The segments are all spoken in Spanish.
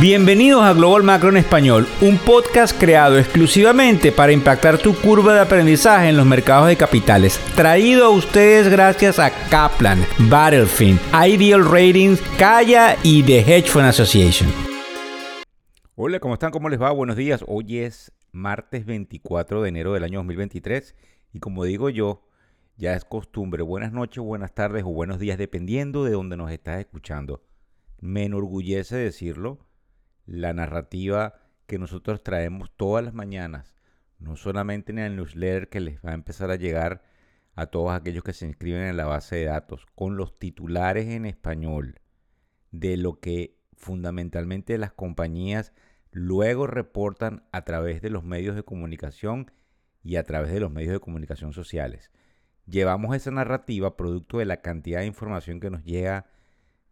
Bienvenidos a Global Macro en Español, un podcast creado exclusivamente para impactar tu curva de aprendizaje en los mercados de capitales. Traído a ustedes gracias a Kaplan, Battlefield, Ideal Ratings, Kaya y The Hedge Fund Association. Hola, ¿cómo están? ¿Cómo les va? Buenos días. Hoy es martes 24 de enero del año 2023 y como digo yo, ya es costumbre. Buenas noches, buenas tardes o buenos días, dependiendo de donde nos estás escuchando. Me enorgullece decirlo la narrativa que nosotros traemos todas las mañanas, no solamente en el newsletter que les va a empezar a llegar a todos aquellos que se inscriben en la base de datos, con los titulares en español de lo que fundamentalmente las compañías luego reportan a través de los medios de comunicación y a través de los medios de comunicación sociales. Llevamos esa narrativa producto de la cantidad de información que nos llega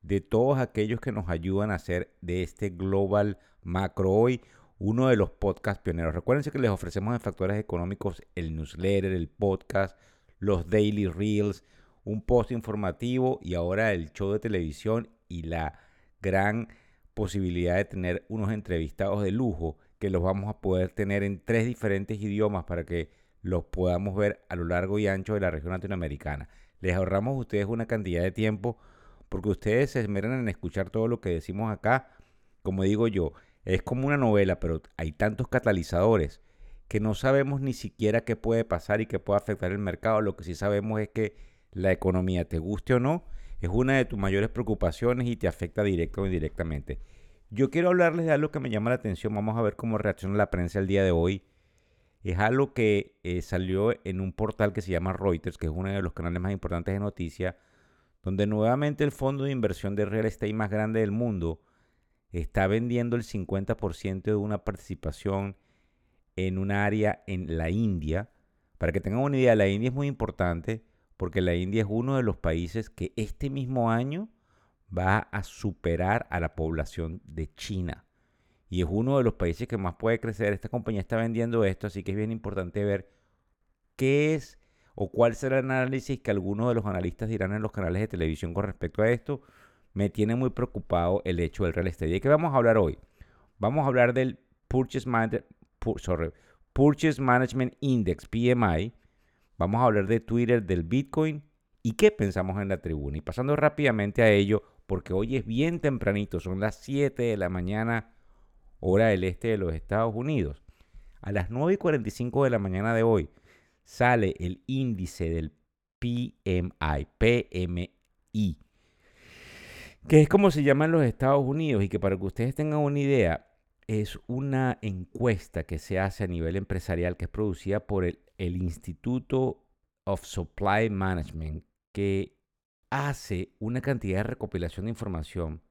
de todos aquellos que nos ayudan a hacer de este Global Macro hoy uno de los podcast pioneros. Recuérdense que les ofrecemos en Factores Económicos el newsletter, el podcast, los daily reels, un post informativo y ahora el show de televisión y la gran posibilidad de tener unos entrevistados de lujo que los vamos a poder tener en tres diferentes idiomas para que los podamos ver a lo largo y ancho de la región latinoamericana. Les ahorramos a ustedes una cantidad de tiempo porque ustedes se esmeran en escuchar todo lo que decimos acá. Como digo yo, es como una novela, pero hay tantos catalizadores que no sabemos ni siquiera qué puede pasar y qué puede afectar el mercado. Lo que sí sabemos es que la economía, te guste o no, es una de tus mayores preocupaciones y te afecta directo o indirectamente. Yo quiero hablarles de algo que me llama la atención. Vamos a ver cómo reacciona la prensa el día de hoy. Es algo que eh, salió en un portal que se llama Reuters, que es uno de los canales más importantes de noticias, donde nuevamente el fondo de inversión de real estate más grande del mundo está vendiendo el 50% de una participación en un área en la India. Para que tengan una idea, la India es muy importante porque la India es uno de los países que este mismo año va a superar a la población de China. Y es uno de los países que más puede crecer. Esta compañía está vendiendo esto, así que es bien importante ver qué es o cuál será el análisis que algunos de los analistas dirán en los canales de televisión con respecto a esto, me tiene muy preocupado el hecho del real estate. ¿De qué vamos a hablar hoy? Vamos a hablar del Purchase, Purchase Management Index, PMI. Vamos a hablar de Twitter, del Bitcoin y qué pensamos en la tribuna. Y pasando rápidamente a ello, porque hoy es bien tempranito, son las 7 de la mañana, hora del este de los Estados Unidos. A las 9 y 45 de la mañana de hoy, sale el índice del PMI, PMI, que es como se llama en los Estados Unidos y que para que ustedes tengan una idea, es una encuesta que se hace a nivel empresarial que es producida por el, Instituto of Supply Management, que hace una cantidad de recopilación de información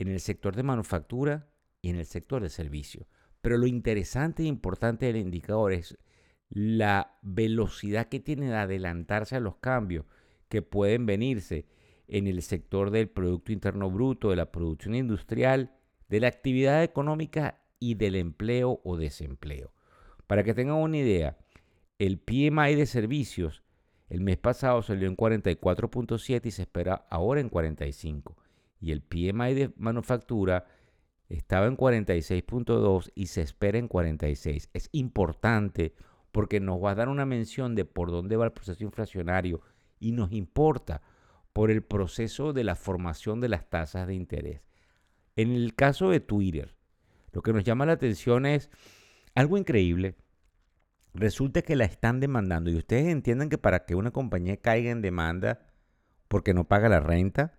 en el sector de manufactura y en el sector de servicio. Pero lo interesante e importante del indicador es la velocidad que tiene de adelantarse a los cambios que pueden venirse en el sector del Producto Interno Bruto, de la producción industrial, de la actividad económica y del empleo o desempleo. Para que tengan una idea, el PMI de servicios el mes pasado salió en 44.7 y se espera ahora en 45. Y el PMI de manufactura estaba en 46.2 y se espera en 46. Es importante porque nos va a dar una mención de por dónde va el proceso inflacionario y nos importa por el proceso de la formación de las tasas de interés. En el caso de Twitter, lo que nos llama la atención es algo increíble. Resulta que la están demandando y ustedes entienden que para que una compañía caiga en demanda porque no paga la renta,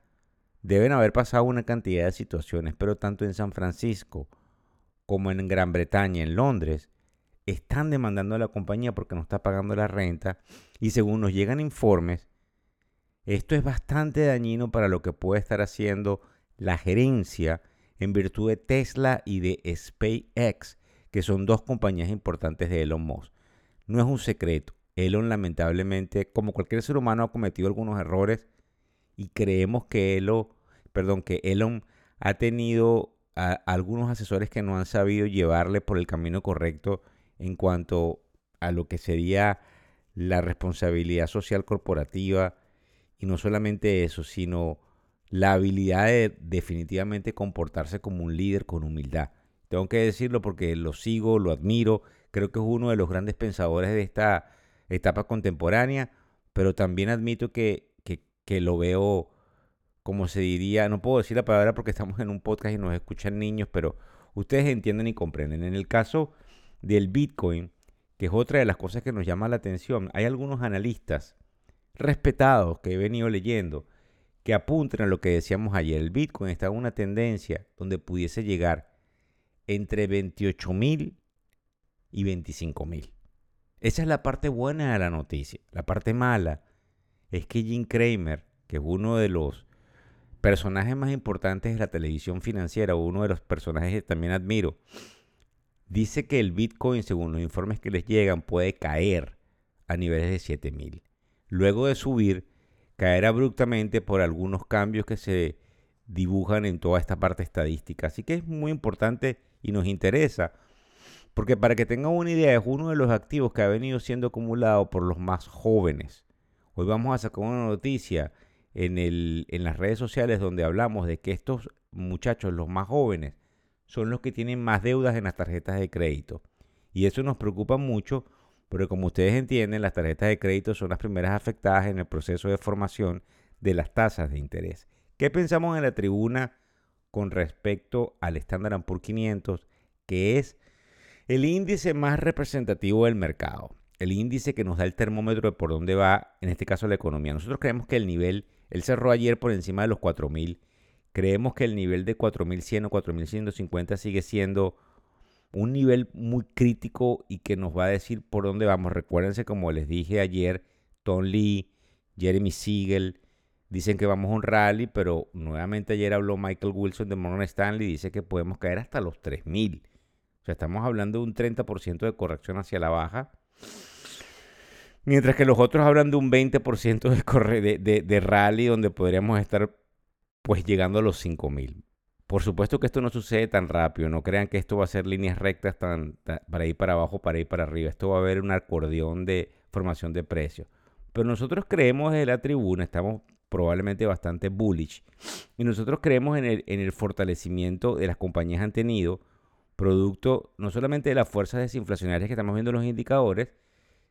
deben haber pasado una cantidad de situaciones, pero tanto en San Francisco como en Gran Bretaña, en Londres, están demandando a la compañía porque no está pagando la renta y según nos llegan informes, esto es bastante dañino para lo que puede estar haciendo la gerencia en virtud de Tesla y de SpaceX, que son dos compañías importantes de Elon Musk. No es un secreto. Elon lamentablemente, como cualquier ser humano, ha cometido algunos errores y creemos que Elon, perdón, que Elon ha tenido algunos asesores que no han sabido llevarle por el camino correcto en cuanto a lo que sería la responsabilidad social corporativa y no solamente eso, sino la habilidad de definitivamente comportarse como un líder con humildad. Tengo que decirlo porque lo sigo, lo admiro, creo que es uno de los grandes pensadores de esta etapa contemporánea, pero también admito que, que, lo veo, como se diría, no puedo decir la palabra porque estamos en un podcast y nos escuchan niños, pero ustedes entienden y comprenden. En el caso del Bitcoin, que es otra de las cosas que nos llama la atención, hay algunos analistas respetados que he venido leyendo que apuntan a lo que decíamos ayer. El Bitcoin está en una tendencia donde pudiese llegar entre 28 mil y 25 mil. Esa es la parte buena de la noticia. La parte mala es que Jim Cramer, que es uno de los personajes más importantes de la televisión financiera, uno de los personajes que también admiro, dice que el Bitcoin, según los informes que les llegan, puede caer a niveles de 7 mil. Luego de subir caer abruptamente por algunos cambios que se dibujan en toda esta parte estadística. Así que es muy importante y nos interesa, porque para que tengan una idea, es uno de los activos que ha venido siendo acumulado por los más jóvenes. Hoy vamos a sacar una noticia en, el, en las redes sociales donde hablamos de que estos muchachos, los más jóvenes, son los que tienen más deudas en las tarjetas de crédito. Y eso nos preocupa mucho porque como ustedes entienden, las tarjetas de crédito son las primeras afectadas en el proceso de formación de las tasas de interés. ¿Qué pensamos en la tribuna con respecto al Standard Poor's 500, que es el índice más representativo del mercado? El índice que nos da el termómetro de por dónde va, en este caso, la economía. Nosotros creemos que el nivel, él cerró ayer por encima de los 4.000. Creemos que el nivel de 4.100 o 4.150 sigue siendo un nivel muy crítico y que nos va a decir por dónde vamos. Recuérdense, como les dije ayer, Tom Lee, Jeremy Siegel, dicen que vamos a un rally, pero nuevamente ayer habló Michael Wilson de Morgan Stanley dice que podemos caer hasta los 3000. O sea, estamos hablando de un 30% de corrección hacia la baja. Mientras que los otros hablan de un 20% de, de, de, rally donde podríamos estar pues llegando a los 5000. Por supuesto que esto no sucede tan rápido, no crean que esto va a ser líneas rectas para ir para abajo, para ir para arriba. Esto va a haber un acordeón de formación de precios. Pero nosotros creemos desde la tribuna, estamos probablemente bastante bullish, y nosotros creemos en el, en el fortalecimiento de las compañías han tenido, producto no solamente de las fuerzas desinflacionarias que estamos viendo en los indicadores,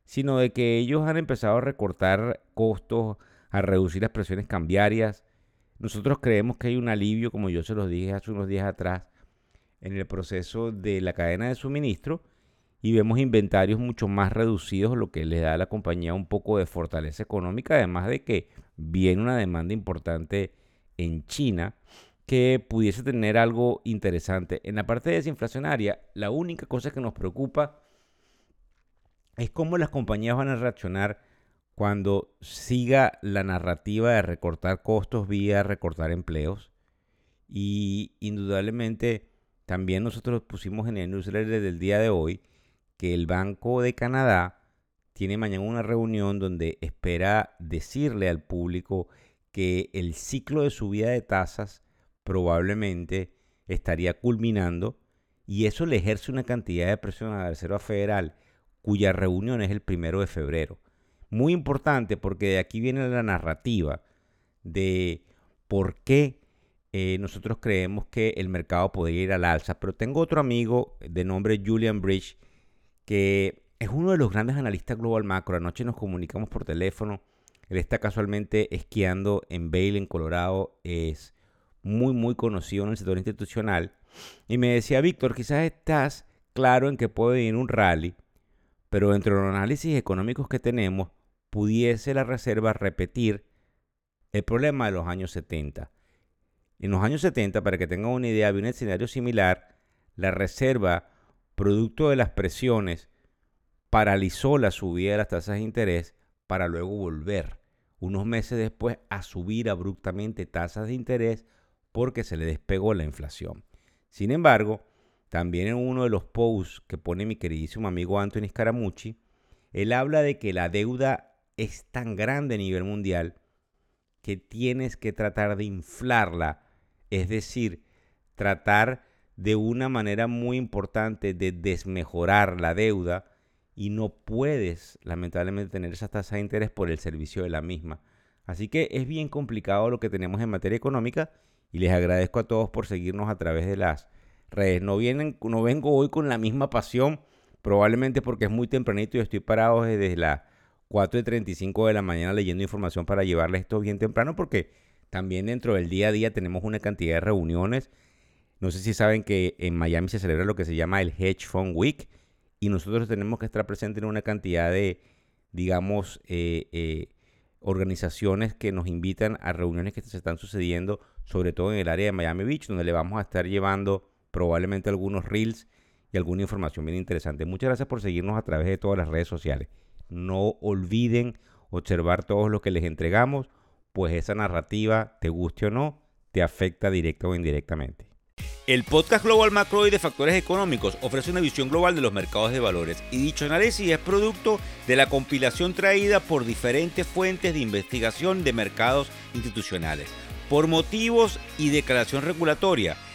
sino de que ellos han empezado a recortar costos, a reducir las presiones cambiarias, nosotros creemos que hay un alivio, como yo se los dije hace unos días atrás, en el proceso de la cadena de suministro y vemos inventarios mucho más reducidos, lo que le da a la compañía un poco de fortaleza económica, además de que viene una demanda importante en China que pudiese tener algo interesante. En la parte desinflacionaria, la única cosa que nos preocupa es cómo las compañías van a reaccionar cuando siga la narrativa de recortar costos vía recortar empleos. Y indudablemente también nosotros pusimos en el newsletter del día de hoy que el Banco de Canadá tiene mañana una reunión donde espera decirle al público que el ciclo de subida de tasas probablemente estaría culminando y eso le ejerce una cantidad de presión a la Reserva Federal cuya reunión es el primero de febrero muy importante porque de aquí viene la narrativa de por qué eh, nosotros creemos que el mercado podría ir al alza. Pero tengo otro amigo de nombre Julian Bridge que es uno de los grandes analistas global macro. Anoche nos comunicamos por teléfono. Él está casualmente esquiando en Vail, en Colorado. Es muy, muy conocido en el sector institucional. Y me decía, Víctor, quizás estás claro en que puede venir un rally, pero entre los análisis económicos que tenemos, pudiese la reserva repetir el problema de los años 70. En los años 70, para que tengan una idea, había un escenario similar. La reserva, producto de las presiones, paralizó la subida de las tasas de interés para luego volver unos meses después a subir abruptamente tasas de interés porque se le despegó la inflación. Sin embargo, también en uno de los posts que pone mi queridísimo amigo Anthony Scaramucci, él habla de que la deuda es tan grande a nivel mundial que tienes que tratar de inflarla, es decir, tratar de una manera muy importante de desmejorar la deuda y no puedes lamentablemente tener esa tasa de interés por el servicio de la misma. Así que es bien complicado lo que tenemos en materia económica y les agradezco a todos por seguirnos a través de las redes. No, vienen, no vengo hoy con la misma pasión, probablemente porque es muy tempranito y estoy parado desde las 4.35 de la mañana leyendo información para llevarles esto bien temprano porque también dentro del día a día tenemos una cantidad de reuniones. No sé si saben que en Miami se celebra lo que se llama el Hedge Fund Week y nosotros tenemos que estar presentes en una cantidad de, digamos, eh, eh, organizaciones que nos invitan a reuniones que se están sucediendo, sobre todo en el área de Miami Beach, donde le vamos a estar llevando probablemente algunos reels y alguna información bien interesante. Muchas gracias por seguirnos a través de todas las redes sociales. No olviden observar todo lo que les entregamos, pues esa narrativa, te guste o no, te afecta directa o indirectamente. El podcast Global Macro y de Factores Económicos ofrece una visión global de los mercados de valores y dicho análisis es producto de la compilación traída por diferentes fuentes de investigación de mercados institucionales. Por motivos y declaración regulatoria,